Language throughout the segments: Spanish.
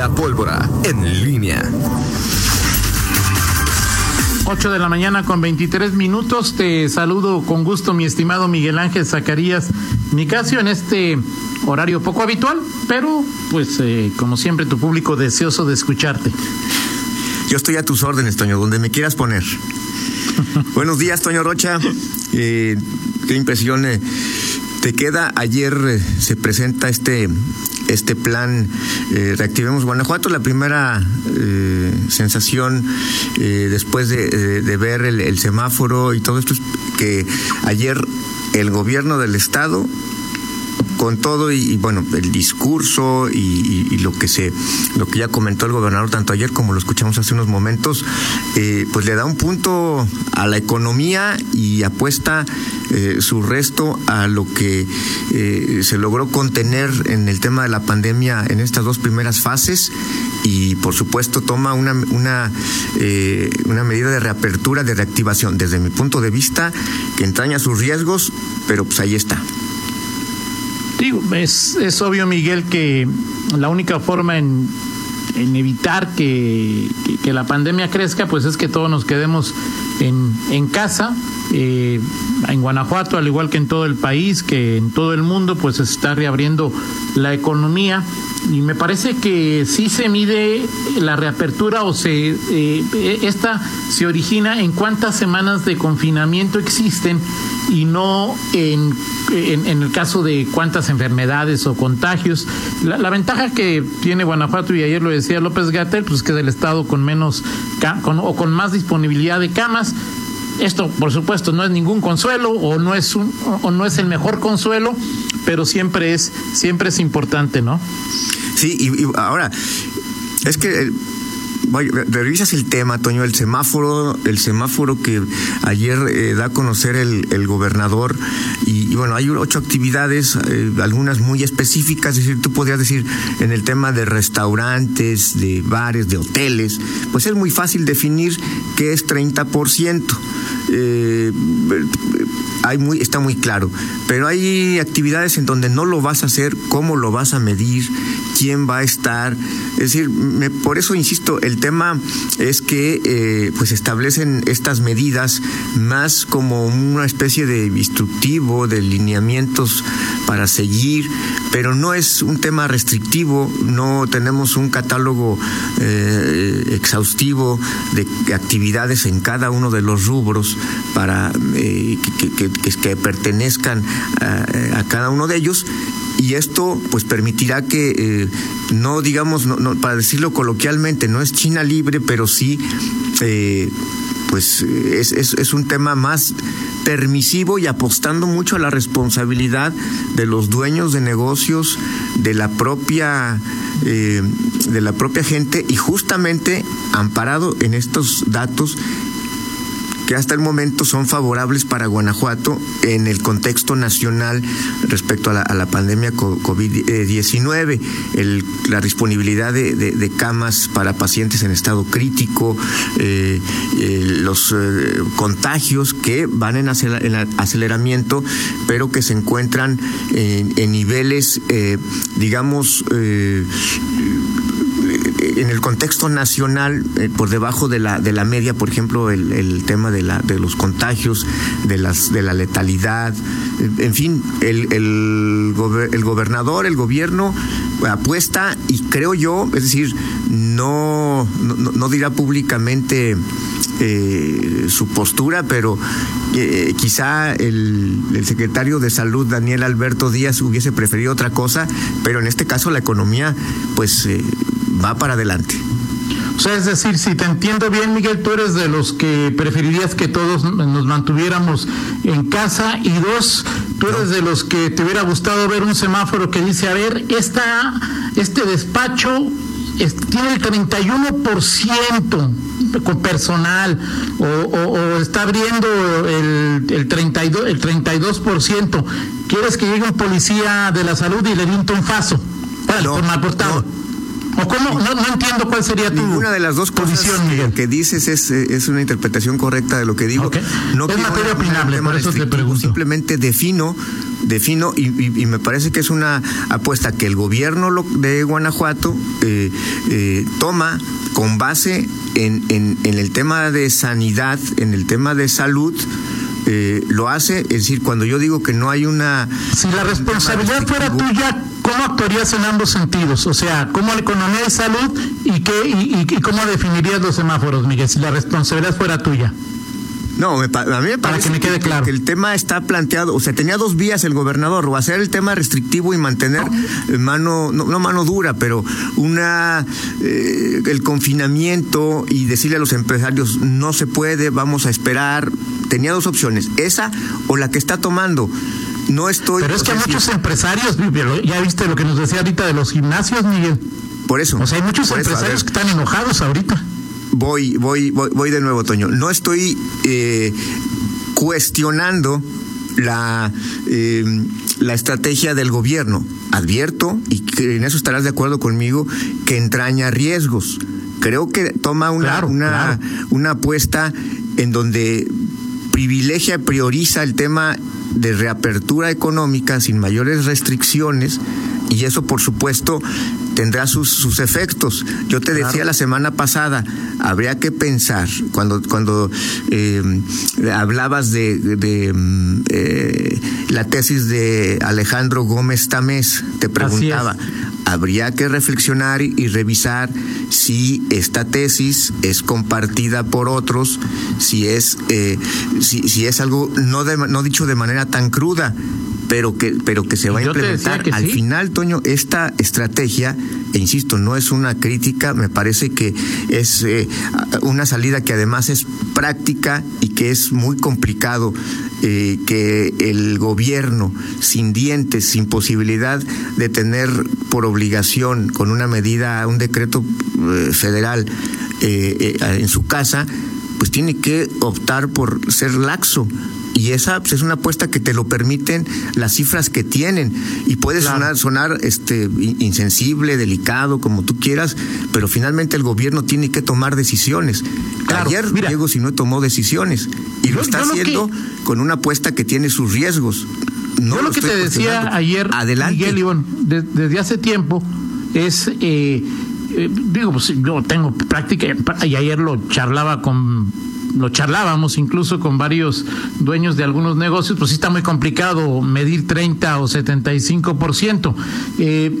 La pólvora en línea. 8 de la mañana con 23 minutos. Te saludo con gusto, mi estimado Miguel Ángel Zacarías Nicasio, en este horario poco habitual, pero pues eh, como siempre tu público deseoso de escucharte. Yo estoy a tus órdenes, Toño, donde me quieras poner. Buenos días, Toño Rocha. Eh, qué impresión eh, te queda. Ayer eh, se presenta este este plan Reactivemos Guanajuato, la primera sensación después de, ver el, el, semáforo y todo esto es que ayer el gobierno del estado con todo y, bueno el discurso y, lo que se lo que ya comentó el gobernador tanto ayer como lo escuchamos hace unos momentos eh, pues le da un punto a la economía y apuesta eh, su resto a lo que eh, se logró contener en el tema de la pandemia en estas dos primeras fases y por supuesto toma una una una medida de reapertura de reactivación. Desde mi punto de vista que entraña sus riesgos pero pues ahí está Digo, es, es obvio, Miguel, que la única forma en, en evitar que, que, la pandemia crezca, pues es que todos nos quedemos en, en casa. Eh, en Guanajuato, al igual que en todo el país, que en todo el mundo, pues se está reabriendo la economía. Y me parece que sí se mide la reapertura o se eh, esta se origina en cuántas semanas de confinamiento existen y no en, en, el caso de cuántas enfermedades o contagios. La, ventaja que tiene Guanajuato, y ayer lo decía López Gatel, pues que es el estado con menos con, o con más disponibilidad de camas. Esto, por supuesto, no es ningún consuelo o no es un, o no es el mejor consuelo, pero siempre es siempre es importante, ¿no? Sí, y ahora es que revisas el tema, Toño, el semáforo, el semáforo que ayer eh, da a conocer el, gobernador y, bueno, hay ocho actividades, eh, algunas muy específicas, es decir, tú podrías decir en el tema de restaurantes, de bares, de hoteles, pues es muy fácil definir qué es 30%. Eh, hay muy, está muy claro, pero hay actividades en donde no lo vas a hacer, cómo lo vas a medir, quién va a estar. Es decir, me, por eso insisto, el tema es que eh, pues establecen estas medidas más como una especie de instructivo, de lineamientos para seguir, pero no es un tema restrictivo, no tenemos un catálogo eh, exhaustivo de actividades en cada uno de los rubros para eh, que, pertenezcan a, cada uno de ellos y esto pues permitirá que eh, no digamos para decirlo coloquialmente no es China libre pero sí eh, pues es, es, es, un tema más permisivo y apostando mucho a la responsabilidad de los dueños de negocios, de la propia, eh, de la propia gente y justamente amparado en estos datos que hasta el momento son favorables para Guanajuato en el contexto nacional respecto a la, pandemia COVID-19, la disponibilidad de, camas para pacientes en estado crítico, eh, eh, los eh, contagios que van en, aceleramiento, pero que se encuentran en, niveles, digamos, en el contexto nacional, eh, por debajo de la, de la media, por ejemplo, el, tema de, la, de los contagios, de, las, de la letalidad, en fin, el, el, gobernador, el gobierno apuesta y creo yo, es decir, no, no, dirá públicamente eh, su postura, pero eh, quizá el, el, secretario de Salud, Daniel Alberto Díaz, hubiese preferido otra cosa, pero en este caso la economía, pues eh, va para adelante. O sea, es decir, si te entiendo bien, Miguel, tú eres de los que preferirías que todos nos mantuviéramos en casa y dos, tú eres de los que te hubiera gustado ver un semáforo que dice, a ver, esta, este despacho tiene el 31% con personal o, o, o, está abriendo el, el 32%, el 32%. ¿Quieres que llegue un policía de la salud y le un tonfazo? Bueno, no, por mal portado. No ¿O cómo? No, no entiendo cuál sería tu Ninguna de las dos cosas posición, que, Miguel. que dices es, eh, es una interpretación correcta de lo que digo. Ok. No Es materia opinable, por eso te pregunto. Simplemente defino, defino y, y- y me parece que es una apuesta que el gobierno de Guanajuato eh, eh, toma con base en, en- en el tema de sanidad, en el tema de salud. Eh, lo hace, es decir, cuando yo digo que no hay una Si la responsabilidad fuera tuya, ¿cómo actuarías en ambos sentidos? O sea, ¿cómo la economía y salud y, qué, y, y- y cómo definirías los semáforos, Miguel, si la responsabilidad fuera tuya? No, me a mí me Para parece que me quede claro. que el tema está planteado, o sea, tenía dos vías el gobernador, o hacer el tema restrictivo y mantener mano, no, no mano dura, pero una eh, el confinamiento y decirle a los empresarios no se puede, vamos a esperar. Tenía dos opciones, esa o la que está tomando. No estoy. Pero es que hay muchos empresarios, ya viste lo que nos decía ahorita de los gimnasios, Miguel. por eso. O sea, hay muchos eso, empresarios que están enojados ahorita. voy, voy, voy, voy de nuevo, Toño. No estoy eh, cuestionando la, eh, la estrategia del gobierno. Advierto, y que en eso estarás de acuerdo conmigo, que entraña riesgos. Creo que toma una, Claro, una, claro. una apuesta en donde privilegia, prioriza el tema de reapertura económica sin mayores restricciones y eso por supuesto tendrá sus, sus efectos. Yo te decía la semana pasada, habría que pensar, cuando, cuando eh, hablabas de, eh, la tesis de Alejandro Gómez Tamés, te preguntaba, habría que reflexionar y, revisar si esta tesis es compartida por otros, si es, eh, si, si es algo no, de- no dicho de manera tan cruda, pero que, pero que se va a implementar. Al sí. final, Toño, esta estrategia, e insisto, no es una crítica, me parece que es eh, una salida que además es práctica y que es muy complicado eh, que el gobierno sin dientes, sin posibilidad de tener por obligación con una medida, un decreto eh, federal eh, eh, en su casa, pues tiene que optar por ser laxo. Y esa pues, es una apuesta que te lo permiten las cifras que tienen. Y puede Claro. sonar, sonar este, in- insensible, delicado, como tú quieras, pero finalmente el gobierno tiene que tomar decisiones. Claro, Ayer mira. Diego Sinue tomó decisiones y Yo- lo está lo que- haciendo con una apuesta que tiene sus riesgos. No Yo lo que estoy te decía ayer, Adelante. Miguel Ivón, de- desde hace tiempo, es, eh, eh, digo, pues yo tengo práctica, y ayer lo charlaba con, lo charlábamos incluso con varios dueños de algunos negocios, pues sí está muy complicado medir 30 o 75%. Eh,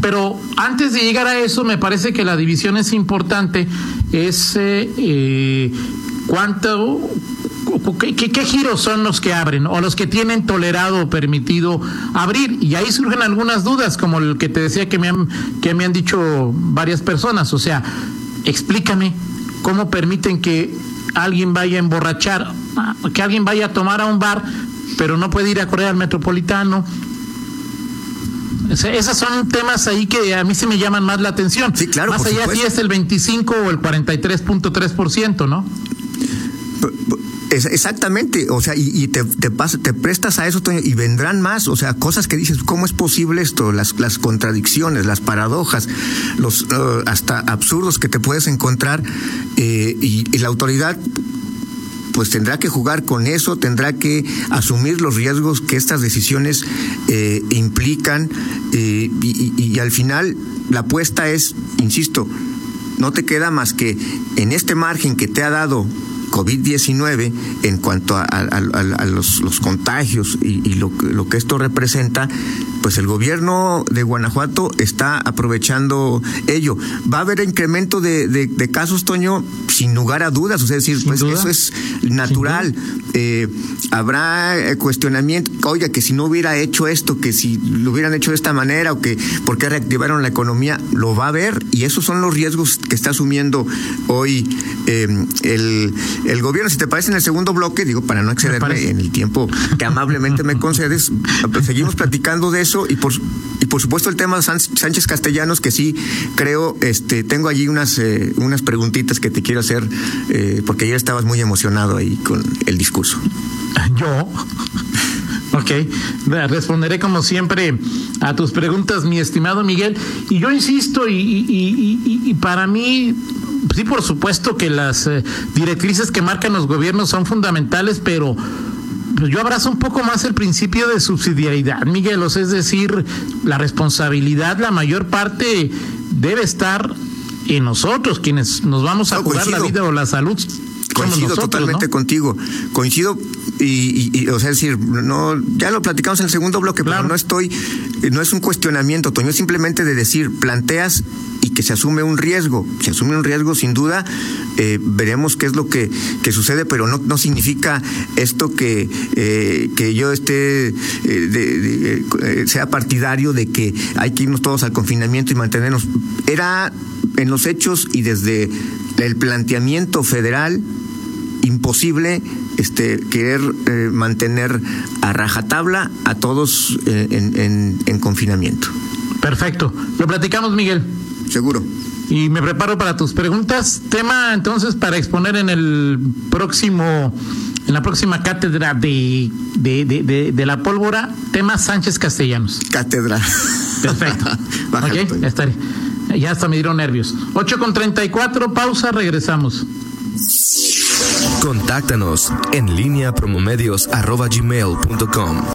pero antes de llegar a eso, me parece que la división es importante, es eh, eh, cuánto, ¿Qué, qué, giros son los que abren o los que tienen tolerado o permitido abrir? Y ahí surgen algunas dudas, como el que te decía que me han, que me han dicho varias personas. O sea, explícame cómo permiten que alguien vaya a emborrachar, que alguien vaya a tomar a un bar, pero no puede ir a correr al metropolitano. Esos son temas ahí que a mí se me llaman más la atención. Sí, claro, Más allá si es el 25 o el 43.3%, ¿no? Exactamente, o sea, y, te, te, te prestas a eso, y vendrán más, o sea, cosas que dices, ¿cómo es posible esto? Las, contradicciones, las paradojas, los eh, hasta absurdos que te puedes encontrar, eh, y, la autoridad pues tendrá que jugar con eso, tendrá que asumir los riesgos que estas decisiones eh, implican y al final la apuesta es, insisto, no te queda más que en este margen que te ha dado COVID-19 en cuanto a, a- a- a los, los contagios y, y lo, que- lo que esto representa, pues el gobierno de Guanajuato está aprovechando ello. Va a haber incremento de, de- de casos, Toño, sin lugar a dudas, o sea, es decir, pues duda. eso es natural. Eh, habrá eh, cuestionamiento, oiga, que si no hubiera hecho esto, que si lo hubieran hecho de esta manera, o que por qué reactivaron la economía, lo va a ver, y esos son los riesgos que está asumiendo hoy eh, el, el gobierno. Si te parece en el segundo bloque, digo, para no excederme en el tiempo que amablemente me concedes, pues seguimos platicando de eso y por y por supuesto el tema de Sánchez Castellanos que sí creo este tengo allí unas eh, unas preguntitas que te quiero hacer eh, porque ayer estabas muy emocionado ahí con el discurso. Yo. Ok, responderé como siempre a tus preguntas, mi estimado Miguel. Y yo insisto, y, para mí, sí, por supuesto que las eh, directrices que marcan los gobiernos son fundamentales, pero yo abrazo un poco más el principio de subsidiariedad, Miguel. es decir, la responsabilidad, la mayor parte debe estar en nosotros, quienes nos vamos a jugar la vida o la salud Coincido totalmente contigo. Coincido y, o sea, decir, no, ya lo platicamos en el segundo bloque, pero no estoy, no es un cuestionamiento, Toño, es simplemente de decir, planteas y que se asume un riesgo. Se asume un riesgo, sin duda, eh, veremos qué es lo que, que sucede, pero no, no significa esto que, eh, que yo esté, eh, sea partidario de que hay que irnos todos al confinamiento y mantenernos. Era en los hechos y desde el planteamiento federal imposible este, querer mantener a rajatabla a todos eh, en, en, confinamiento. Perfecto. Lo platicamos, Miguel. Seguro. Y me preparo para tus preguntas. Tema entonces para exponer en el próximo, en la próxima cátedra de, de, de, de la pólvora, tema Sánchez Castellanos. Cátedra. Perfecto. ok, ya estaré. Ya hasta me dieron nervios. 8 con 34, pausa, regresamos. Contáctanos en línea promomedios arroba.